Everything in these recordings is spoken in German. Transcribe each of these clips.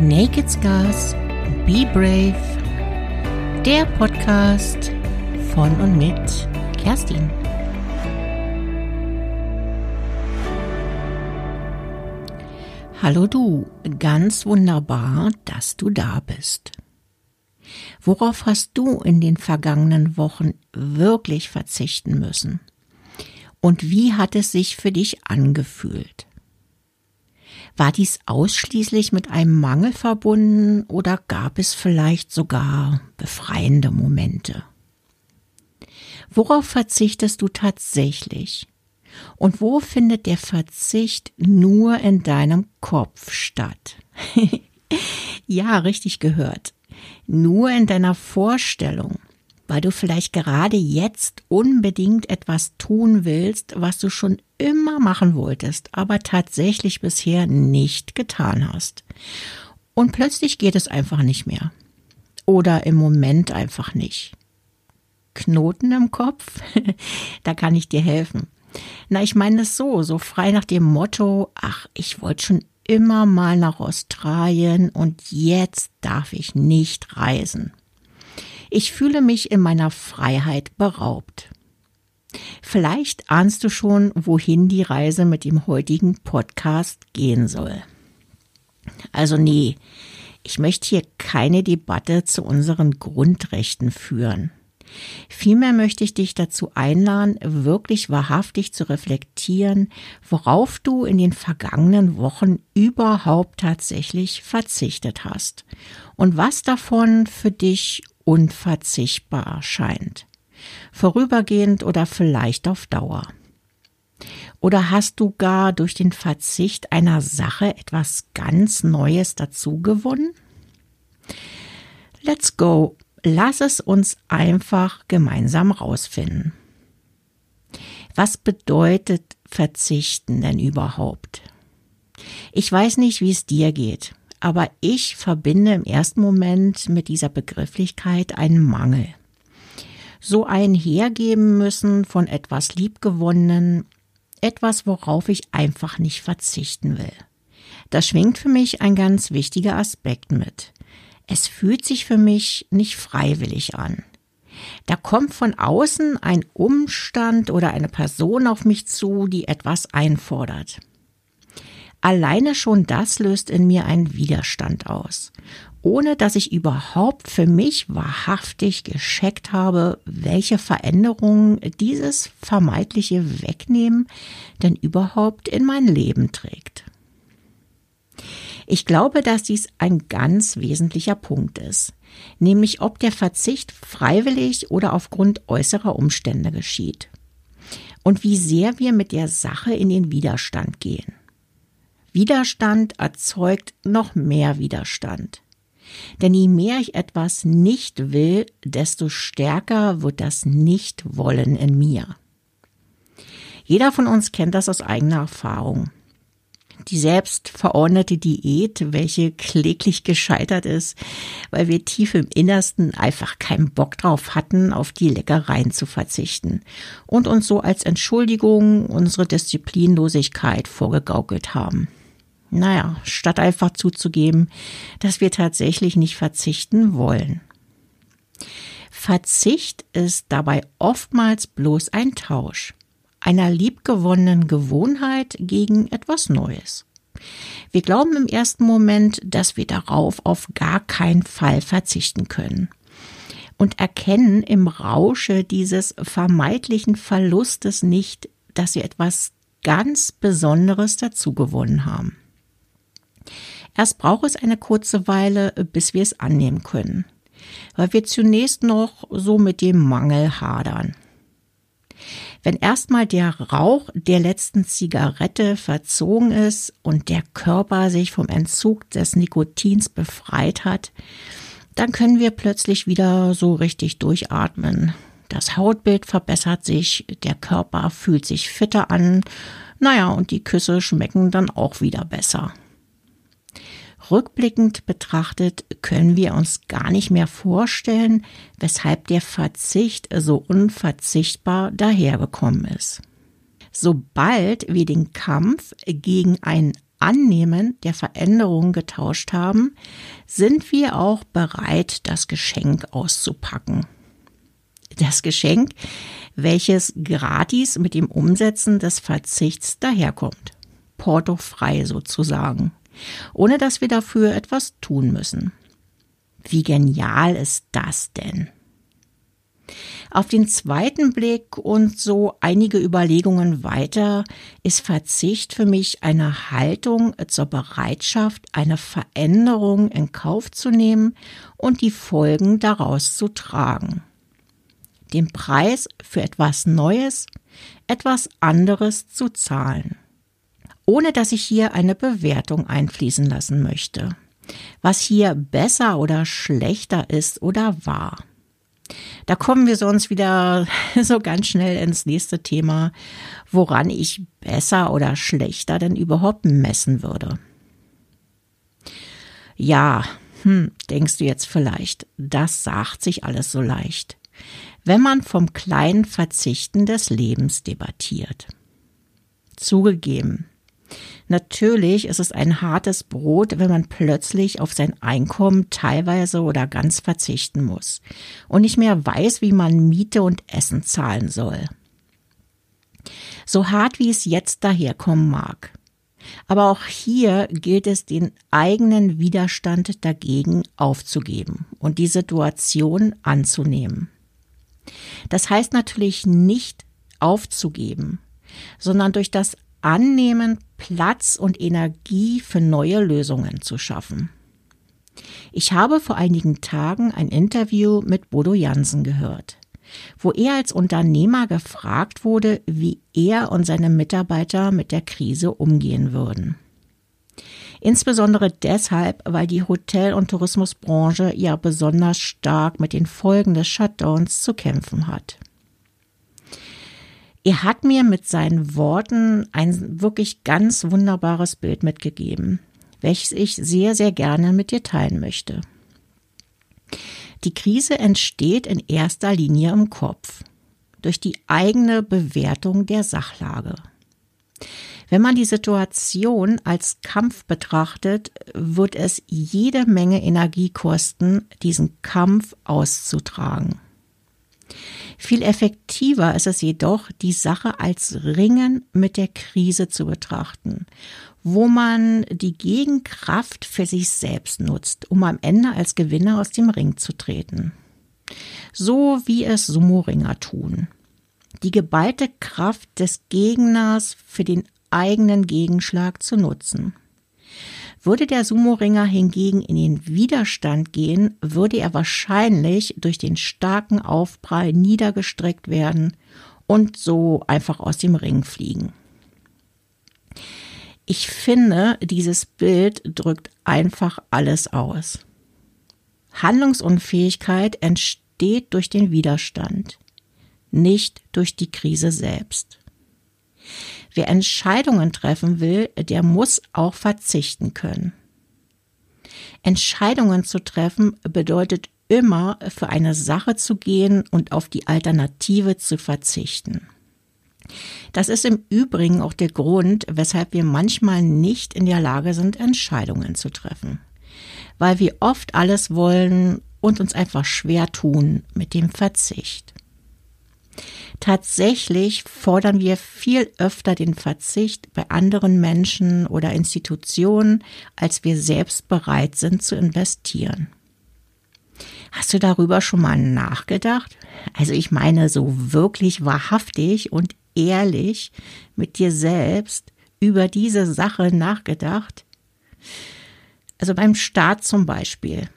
Naked Scars, Be Brave, der Podcast von und mit Kerstin. Hallo du, ganz wunderbar, dass du da bist. Worauf hast du in den vergangenen Wochen wirklich verzichten müssen? Und wie hat es sich für dich angefühlt? War dies ausschließlich mit einem Mangel verbunden oder gab es vielleicht sogar befreiende Momente? Worauf verzichtest du tatsächlich? Und wo findet der Verzicht nur in deinem Kopf statt? ja, richtig gehört. Nur in deiner Vorstellung weil du vielleicht gerade jetzt unbedingt etwas tun willst, was du schon immer machen wolltest, aber tatsächlich bisher nicht getan hast. Und plötzlich geht es einfach nicht mehr. Oder im Moment einfach nicht. Knoten im Kopf? da kann ich dir helfen. Na, ich meine es so, so frei nach dem Motto, ach, ich wollte schon immer mal nach Australien und jetzt darf ich nicht reisen. Ich fühle mich in meiner Freiheit beraubt. Vielleicht ahnst du schon, wohin die Reise mit dem heutigen Podcast gehen soll. Also nee, ich möchte hier keine Debatte zu unseren Grundrechten führen. Vielmehr möchte ich dich dazu einladen, wirklich wahrhaftig zu reflektieren, worauf du in den vergangenen Wochen überhaupt tatsächlich verzichtet hast und was davon für dich unverzichtbar erscheint. Vorübergehend oder vielleicht auf Dauer. Oder hast du gar durch den Verzicht einer Sache etwas ganz Neues dazu gewonnen? Let's go. Lass es uns einfach gemeinsam rausfinden. Was bedeutet Verzichten denn überhaupt? Ich weiß nicht, wie es dir geht aber ich verbinde im ersten Moment mit dieser Begrifflichkeit einen Mangel. So ein Hergeben müssen von etwas Liebgewonnenen, etwas, worauf ich einfach nicht verzichten will. Da schwingt für mich ein ganz wichtiger Aspekt mit. Es fühlt sich für mich nicht freiwillig an. Da kommt von außen ein Umstand oder eine Person auf mich zu, die etwas einfordert. Alleine schon das löst in mir einen Widerstand aus, ohne dass ich überhaupt für mich wahrhaftig gescheckt habe, welche Veränderungen dieses vermeintliche Wegnehmen denn überhaupt in mein Leben trägt. Ich glaube, dass dies ein ganz wesentlicher Punkt ist, nämlich ob der Verzicht freiwillig oder aufgrund äußerer Umstände geschieht und wie sehr wir mit der Sache in den Widerstand gehen. Widerstand erzeugt noch mehr Widerstand. Denn je mehr ich etwas nicht will, desto stärker wird das Nicht-Wollen in mir. Jeder von uns kennt das aus eigener Erfahrung. Die selbst verordnete Diät, welche kläglich gescheitert ist, weil wir tief im Innersten einfach keinen Bock drauf hatten, auf die Leckereien zu verzichten und uns so als Entschuldigung unsere Disziplinlosigkeit vorgegaukelt haben. Naja, statt einfach zuzugeben, dass wir tatsächlich nicht verzichten wollen. Verzicht ist dabei oftmals bloß ein Tausch einer liebgewonnenen Gewohnheit gegen etwas Neues. Wir glauben im ersten Moment, dass wir darauf auf gar keinen Fall verzichten können und erkennen im Rausche dieses vermeintlichen Verlustes nicht, dass wir etwas ganz Besonderes dazu gewonnen haben. Erst braucht es eine kurze Weile, bis wir es annehmen können, weil wir zunächst noch so mit dem Mangel hadern. Wenn erstmal der Rauch der letzten Zigarette verzogen ist und der Körper sich vom Entzug des Nikotins befreit hat, dann können wir plötzlich wieder so richtig durchatmen. Das Hautbild verbessert sich, der Körper fühlt sich fitter an, naja, und die Küsse schmecken dann auch wieder besser. Rückblickend betrachtet können wir uns gar nicht mehr vorstellen, weshalb der Verzicht so unverzichtbar dahergekommen ist. Sobald wir den Kampf gegen ein Annehmen der Veränderung getauscht haben, sind wir auch bereit, das Geschenk auszupacken. Das Geschenk, welches gratis mit dem Umsetzen des Verzichts daherkommt. Portofrei sozusagen, ohne dass wir dafür etwas tun müssen. Wie genial ist das denn? Auf den zweiten Blick und so einige Überlegungen weiter ist Verzicht für mich eine Haltung zur Bereitschaft, eine Veränderung in Kauf zu nehmen und die Folgen daraus zu tragen. Den Preis für etwas Neues, etwas anderes zu zahlen. Ohne dass ich hier eine Bewertung einfließen lassen möchte. Was hier besser oder schlechter ist oder war. Da kommen wir sonst wieder so ganz schnell ins nächste Thema, woran ich besser oder schlechter denn überhaupt messen würde. Ja, hm, denkst du jetzt vielleicht, das sagt sich alles so leicht, wenn man vom kleinen Verzichten des Lebens debattiert. Zugegeben, Natürlich ist es ein hartes Brot, wenn man plötzlich auf sein Einkommen teilweise oder ganz verzichten muss und nicht mehr weiß, wie man Miete und Essen zahlen soll. So hart wie es jetzt daherkommen mag. Aber auch hier gilt es, den eigenen Widerstand dagegen aufzugeben und die Situation anzunehmen. Das heißt natürlich nicht aufzugeben, sondern durch das Annehmen Platz und Energie für neue Lösungen zu schaffen. Ich habe vor einigen Tagen ein Interview mit Bodo Jansen gehört, wo er als Unternehmer gefragt wurde, wie er und seine Mitarbeiter mit der Krise umgehen würden. Insbesondere deshalb, weil die Hotel- und Tourismusbranche ja besonders stark mit den Folgen des Shutdowns zu kämpfen hat. Er hat mir mit seinen Worten ein wirklich ganz wunderbares Bild mitgegeben, welches ich sehr, sehr gerne mit dir teilen möchte. Die Krise entsteht in erster Linie im Kopf, durch die eigene Bewertung der Sachlage. Wenn man die Situation als Kampf betrachtet, wird es jede Menge Energie kosten, diesen Kampf auszutragen. Viel effektiver ist es jedoch, die Sache als Ringen mit der Krise zu betrachten, wo man die Gegenkraft für sich selbst nutzt, um am Ende als Gewinner aus dem Ring zu treten. So wie es Sumo-Ringer tun. Die geballte Kraft des Gegners für den eigenen Gegenschlag zu nutzen. Würde der Sumo-Ringer hingegen in den Widerstand gehen, würde er wahrscheinlich durch den starken Aufprall niedergestreckt werden und so einfach aus dem Ring fliegen. Ich finde, dieses Bild drückt einfach alles aus. Handlungsunfähigkeit entsteht durch den Widerstand, nicht durch die Krise selbst. Wer Entscheidungen treffen will, der muss auch verzichten können. Entscheidungen zu treffen bedeutet immer für eine Sache zu gehen und auf die Alternative zu verzichten. Das ist im Übrigen auch der Grund, weshalb wir manchmal nicht in der Lage sind, Entscheidungen zu treffen, weil wir oft alles wollen und uns einfach schwer tun mit dem Verzicht. Tatsächlich fordern wir viel öfter den Verzicht bei anderen Menschen oder Institutionen, als wir selbst bereit sind zu investieren. Hast du darüber schon mal nachgedacht? Also ich meine so wirklich wahrhaftig und ehrlich mit dir selbst über diese Sache nachgedacht? Also beim Staat zum Beispiel.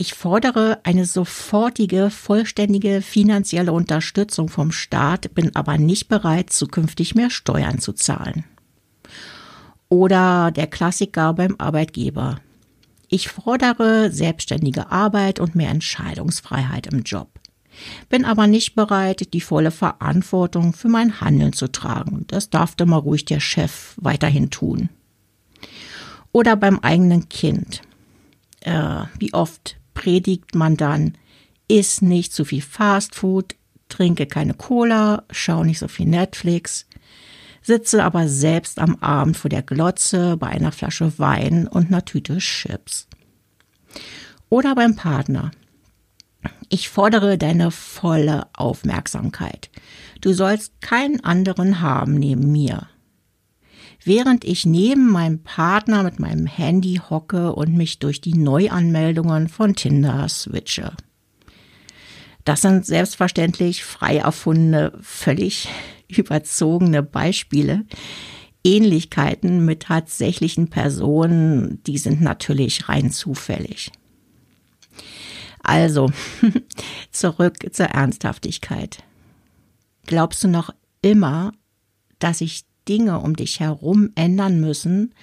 Ich fordere eine sofortige, vollständige finanzielle Unterstützung vom Staat, bin aber nicht bereit, zukünftig mehr Steuern zu zahlen. Oder der Klassiker beim Arbeitgeber. Ich fordere selbstständige Arbeit und mehr Entscheidungsfreiheit im Job, bin aber nicht bereit, die volle Verantwortung für mein Handeln zu tragen. Das darf doch mal ruhig der Chef weiterhin tun. Oder beim eigenen Kind. Äh, wie oft predigt man dann, iss nicht zu viel Fastfood, trinke keine Cola, schau nicht so viel Netflix. sitze aber selbst am Abend vor der Glotze bei einer Flasche Wein und einer Tüte Chips. Oder beim Partner. Ich fordere deine volle Aufmerksamkeit. Du sollst keinen anderen haben neben mir. Während ich neben meinem Partner mit meinem Handy hocke und mich durch die Neuanmeldungen von Tinder switche. Das sind selbstverständlich frei erfundene, völlig überzogene Beispiele. Ähnlichkeiten mit tatsächlichen Personen, die sind natürlich rein zufällig. Also, zurück zur Ernsthaftigkeit. Glaubst du noch immer, dass sich Dinge um dich herum ändern müssen,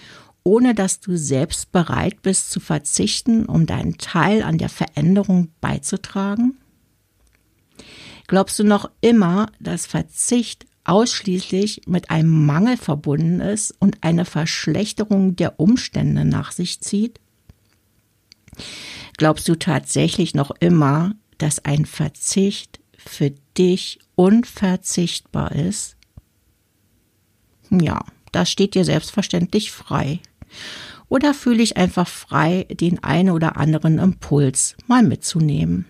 ohne dass du selbst bereit bist zu verzichten, um deinen Teil an der Veränderung beizutragen? Glaubst du noch immer, dass Verzicht ausschließlich mit einem Mangel verbunden ist und eine Verschlechterung der Umstände nach sich zieht? Glaubst du tatsächlich noch immer, dass ein Verzicht für dich unverzichtbar ist? Ja, das steht dir selbstverständlich frei. Oder fühle ich einfach frei, den einen oder anderen Impuls mal mitzunehmen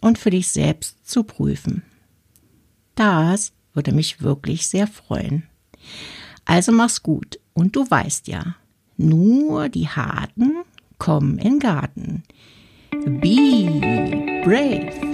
und für dich selbst zu prüfen. Das würde mich wirklich sehr freuen. Also mach's gut und du weißt ja, nur die Harten kommen in Garten. Be brave.